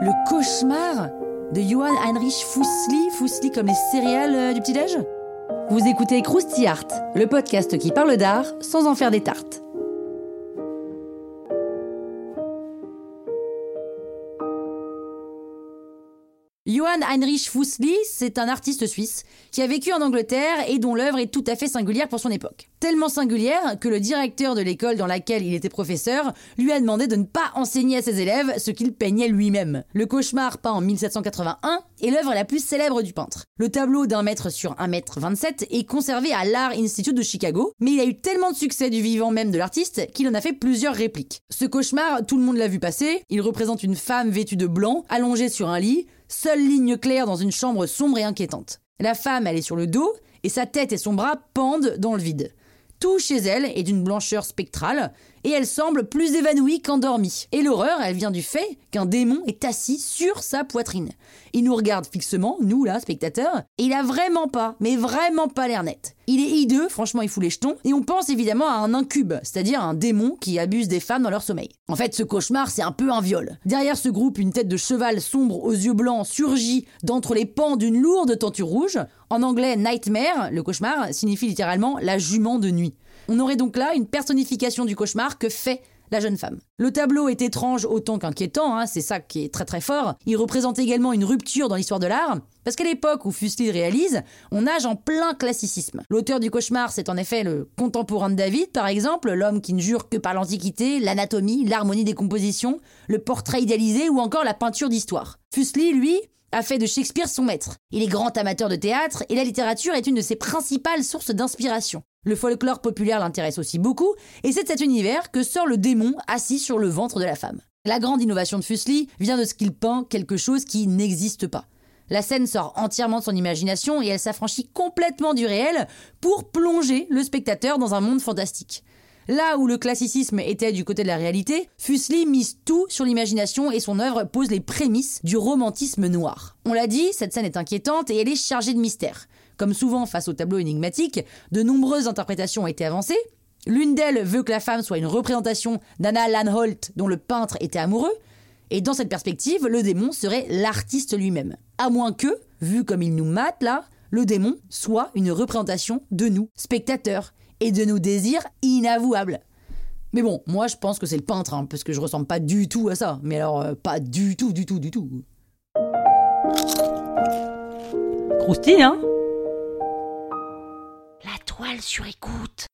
Le cauchemar de Johann Heinrich Fussli, Fussli comme les céréales euh, du petit-déj? Vous écoutez Krusty Art, le podcast qui parle d'art sans en faire des tartes. Johann Heinrich Fussli, c'est un artiste suisse qui a vécu en Angleterre et dont l'œuvre est tout à fait singulière pour son époque. Tellement singulière que le directeur de l'école dans laquelle il était professeur lui a demandé de ne pas enseigner à ses élèves ce qu'il peignait lui-même. Le cauchemar peint en 1781 est l'œuvre la plus célèbre du peintre. Le tableau d'un mètre sur un mètre 27 est conservé à l'Art Institute de Chicago, mais il a eu tellement de succès du vivant même de l'artiste qu'il en a fait plusieurs répliques. Ce cauchemar, tout le monde l'a vu passer, il représente une femme vêtue de blanc, allongée sur un lit, seule ligne claire dans une chambre sombre et inquiétante. La femme, elle est sur le dos, et sa tête et son bras pendent dans le vide. Tout chez elle est d'une blancheur spectrale, et elle semble plus évanouie qu'endormie. Et l'horreur, elle vient du fait qu'un démon est assis sur sa poitrine. Il nous regarde fixement, nous là, spectateurs, et il a vraiment pas, mais vraiment pas l'air net. Il est hideux, franchement il fout les jetons, et on pense évidemment à un incube, c'est-à-dire un démon qui abuse des femmes dans leur sommeil. En fait, ce cauchemar, c'est un peu un viol. Derrière ce groupe, une tête de cheval sombre aux yeux blancs surgit d'entre les pans d'une lourde tenture rouge. En anglais, nightmare, le cauchemar, signifie littéralement la jument de nuit. On aurait donc là une personnification du cauchemar que fait la jeune femme. Le tableau est étrange autant qu'inquiétant, hein, c'est ça qui est très très fort. Il représente également une rupture dans l'histoire de l'art, parce qu'à l'époque où Fuseli réalise, on nage en plein classicisme. L'auteur du cauchemar, c'est en effet le contemporain de David, par exemple, l'homme qui ne jure que par l'antiquité, l'anatomie, l'harmonie des compositions, le portrait idéalisé ou encore la peinture d'histoire. Fuseli, lui, a fait de Shakespeare son maître. Il est grand amateur de théâtre et la littérature est une de ses principales sources d'inspiration. Le folklore populaire l'intéresse aussi beaucoup, et c'est de cet univers que sort le démon assis sur le ventre de la femme. La grande innovation de Fuseli vient de ce qu'il peint quelque chose qui n'existe pas. La scène sort entièrement de son imagination et elle s'affranchit complètement du réel pour plonger le spectateur dans un monde fantastique. Là où le classicisme était du côté de la réalité, Fuseli mise tout sur l'imagination et son œuvre pose les prémices du romantisme noir. On l'a dit, cette scène est inquiétante et elle est chargée de mystère. Comme souvent face au tableau énigmatique, de nombreuses interprétations ont été avancées. L'une d'elles veut que la femme soit une représentation d'Anna Lanholt dont le peintre était amoureux. Et dans cette perspective, le démon serait l'artiste lui-même. À moins que, vu comme il nous mate là, le démon soit une représentation de nous, spectateurs, et de nos désirs inavouables. Mais bon, moi je pense que c'est le peintre, hein, parce que je ressemble pas du tout à ça. Mais alors, euh, pas du tout, du tout, du tout. Croustille, hein? Sur écoute.